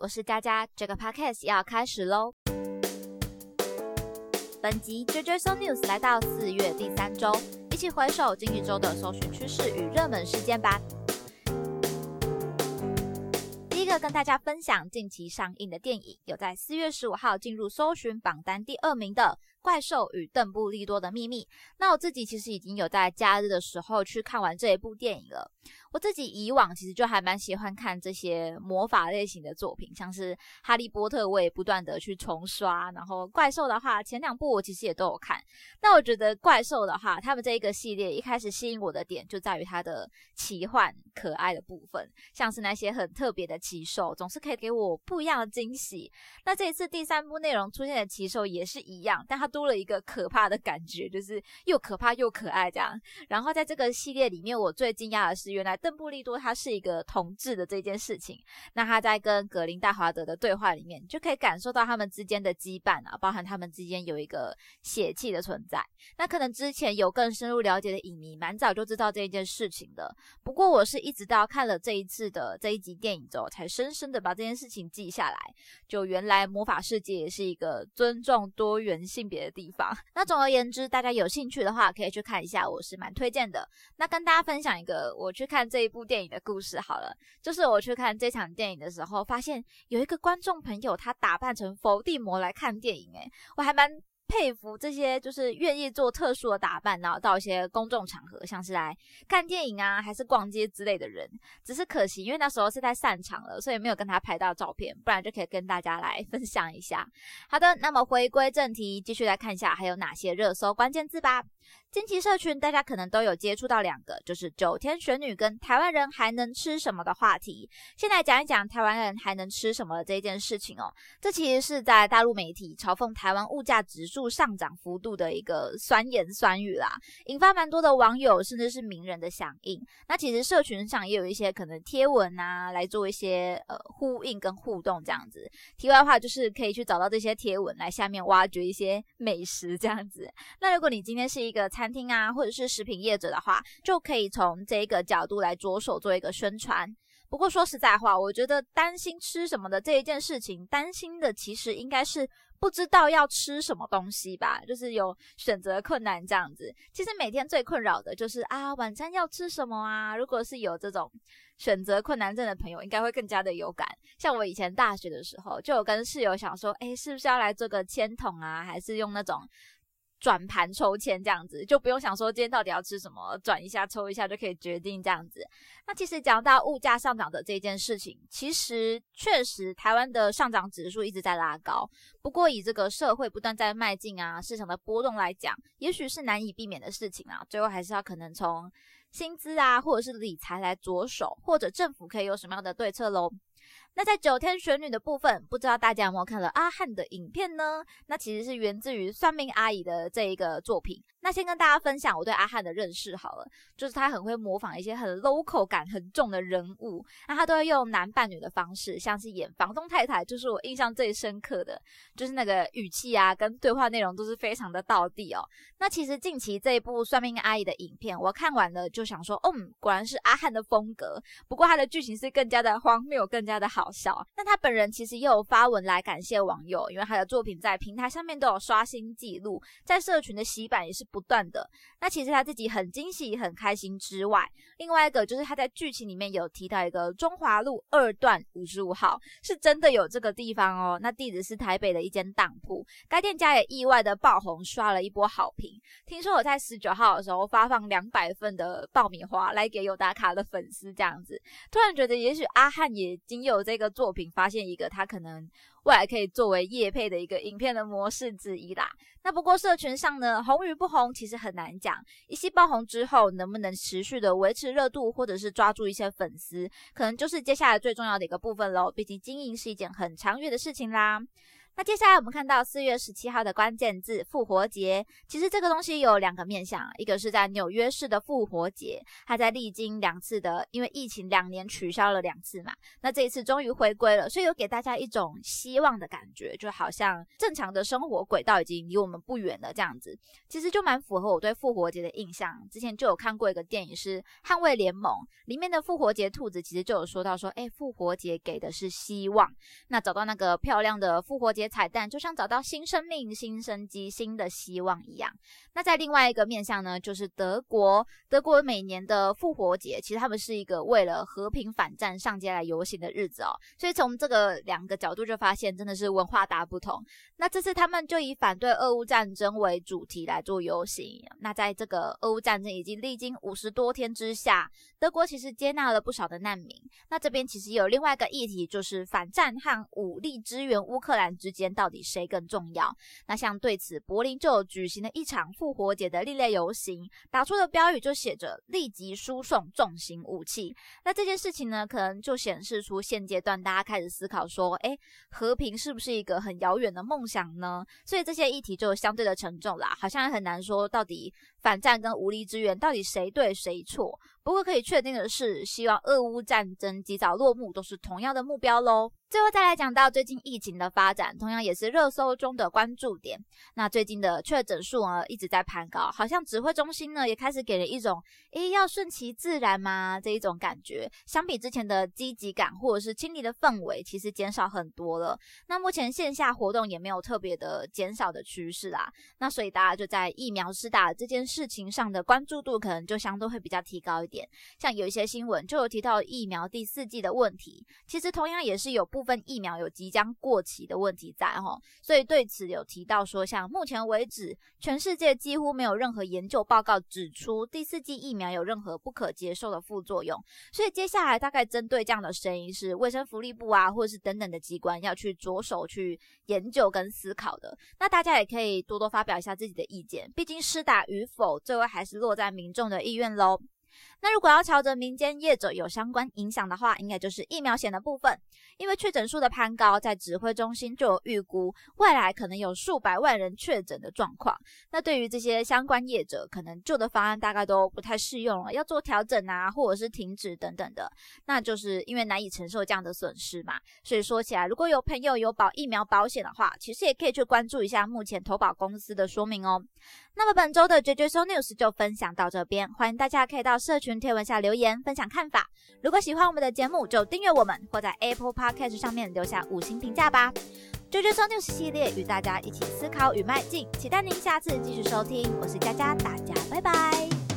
我是佳佳，这个 podcast 要开始喽。本集 JJ So News 来到四月第三周，一起回首近一周的搜寻趋势与热门事件吧。第一个跟大家分享近期上映的电影，有在四月十五号进入搜寻榜单第二名的。怪兽与邓布利多的秘密。那我自己其实已经有在假日的时候去看完这一部电影了。我自己以往其实就还蛮喜欢看这些魔法类型的作品，像是《哈利波特》，我也不断的去重刷。然后怪兽的话，前两部我其实也都有看。那我觉得怪兽的话，他们这一个系列一开始吸引我的点就在于它的奇幻可爱的部分，像是那些很特别的奇兽，总是可以给我不一样的惊喜。那这一次第三部内容出现的奇兽也是一样，但它多了一个可怕的感觉，就是又可怕又可爱这样。然后在这个系列里面，我最惊讶的是，原来邓布利多他是一个同志的这件事情。那他在跟格林戴华德的对话里面，就可以感受到他们之间的羁绊啊，包含他们之间有一个血气的存在。那可能之前有更深入了解的影迷，蛮早就知道这一件事情的。不过我是一直到看了这一次的这一集电影之后，才深深的把这件事情记下来。就原来魔法世界也是一个尊重多元性别的地方。那总而言之，大家有兴趣的话，可以去看一下，我是蛮推荐的。那跟大家分享一个我去看这一部电影的故事好了，就是我去看这场电影的时候，发现有一个观众朋友他打扮成伏地魔来看电影，诶，我还蛮。佩服这些就是愿意做特殊的打扮，然后到一些公众场合，像是来看电影啊，还是逛街之类的人。只是可惜，因为那时候是在散场了，所以没有跟他拍到照片，不然就可以跟大家来 分享一下。好的，那么回归正题，继续来看一下还有哪些热搜关键字吧。近期社群大家可能都有接触到两个，就是九天玄女跟台湾人还能吃什么的话题。先来讲一讲台湾人还能吃什么的这件事情哦。这其实是在大陆媒体嘲讽台湾物价指数上涨幅度的一个酸言酸语啦，引发蛮多的网友甚至是名人的响应。那其实社群上也有一些可能贴文啊，来做一些呃呼应跟互动这样子。题外话就是可以去找到这些贴文来下面挖掘一些美食这样子。那如果你今天是一个的餐厅啊，或者是食品业者的话，就可以从这个角度来着手做一个宣传。不过说实在话，我觉得担心吃什么的这一件事情，担心的其实应该是不知道要吃什么东西吧，就是有选择困难这样子。其实每天最困扰的就是啊，晚餐要吃什么啊？如果是有这种选择困难症的朋友，应该会更加的有感。像我以前大学的时候，就有跟室友想说，哎，是不是要来做个签筒啊？还是用那种。转盘抽签这样子，就不用想说今天到底要吃什么，转一下抽一下就可以决定这样子。那其实讲到物价上涨的这件事情，其实确实台湾的上涨指数一直在拉高。不过以这个社会不断在迈进啊，市场的波动来讲，也许是难以避免的事情啊。最后还是要可能从薪资啊，或者是理财来着手，或者政府可以有什么样的对策喽。那在九天玄女的部分，不知道大家有没有看了阿汉的影片呢？那其实是源自于算命阿姨的这一个作品。那先跟大家分享我对阿汉的认识好了，就是他很会模仿一些很 local 感很重的人物，那他都会用男扮女的方式，像是演房东太太，就是我印象最深刻的，就是那个语气啊跟对话内容都是非常的到地哦。那其实近期这一部算命阿姨的影片，我看完了就想说，嗯，果然是阿汉的风格，不过他的剧情是更加的荒谬，更加的好。笑，那他本人其实也有发文来感谢网友，因为他的作品在平台上面都有刷新记录，在社群的洗版也是不断的。那其实他自己很惊喜、很开心之外，另外一个就是他在剧情里面有提到一个中华路二段五十五号，是真的有这个地方哦。那地址是台北的一间当铺，该店家也意外的爆红，刷了一波好评。听说我在十九号的时候发放两百份的爆米花来给有打卡的粉丝，这样子，突然觉得也许阿汉也仅有这一个作品，发现一个它可能未来可以作为叶配的一个影片的模式之一啦。那不过社群上呢，红与不红其实很难讲，一夕爆红之后能不能持续的维持热度，或者是抓住一些粉丝，可能就是接下来最重要的一个部分喽。毕竟经营是一件很长远的事情啦。那接下来我们看到四月十七号的关键字复活节，其实这个东西有两个面向，一个是在纽约市的复活节，它在历经两次的因为疫情两年取消了两次嘛，那这一次终于回归了，所以有给大家一种希望的感觉，就好像正常的生活轨道已经离我们不远了这样子，其实就蛮符合我对复活节的印象。之前就有看过一个电影是《捍卫联盟》，里面的复活节兔子其实就有说到说，哎，复活节给的是希望，那找到那个漂亮的复活节。彩蛋就像找到新生命、新生机、新的希望一样。那在另外一个面向呢，就是德国。德国每年的复活节，其实他们是一个为了和平反战上街来游行的日子哦。所以从这个两个角度就发现，真的是文化大不同。那这次他们就以反对俄乌战争为主题来做游行。那在这个俄乌战争已经历经五十多天之下，德国其实接纳了不少的难民。那这边其实有另外一个议题，就是反战和武力支援乌克兰之。间到底谁更重要？那像对此，柏林就举行了一场复活节的另类游行，打出的标语就写着“立即输送重型武器”。那这件事情呢，可能就显示出现阶段大家开始思考说，哎，和平是不是一个很遥远的梦想呢？所以这些议题就相对的沉重啦，好像很难说到底反战跟武力支援到底谁对谁错。不过可以确定的是，希望俄乌战争及早落幕都是同样的目标喽。最后再来讲到最近疫情的发展，同样也是热搜中的关注点。那最近的确诊数呢一直在攀高，好像指挥中心呢也开始给人一种“诶要顺其自然吗”这一种感觉。相比之前的积极感或者是清理的氛围，其实减少很多了。那目前线下活动也没有特别的减少的趋势啦。那所以大家就在疫苗施打这件事情上的关注度，可能就相对会比较提高一点。像有一些新闻就有提到疫苗第四季的问题，其实同样也是有不部分疫苗有即将过期的问题在哈，所以对此有提到说，像目前为止，全世界几乎没有任何研究报告指出第四季疫苗有任何不可接受的副作用，所以接下来大概针对这样的声音，是卫生福利部啊，或者是等等的机关要去着手去研究跟思考的。那大家也可以多多发表一下自己的意见，毕竟施打与否，最后还是落在民众的意愿喽。那如果要朝着民间业者有相关影响的话，应该就是疫苗险的部分。因为确诊数的攀高，在指挥中心就有预估，未来可能有数百万人确诊的状况。那对于这些相关业者，可能旧的方案大概都不太适用了，要做调整啊，或者是停止等等的。那就是因为难以承受这样的损失嘛。所以说起来，如果有朋友有保疫苗保险的话，其实也可以去关注一下目前投保公司的说明哦。那么本周的 JJ So News 就分享到这边，欢迎大家可以到社区贴文下留言分享看法。如果喜欢我们的节目，就订阅我们，或在 Apple Podcast 上面留下五星评价吧。JJ So News 系列与大家一起思考与迈进，期待您下次继续收听。我是佳佳，大家拜拜。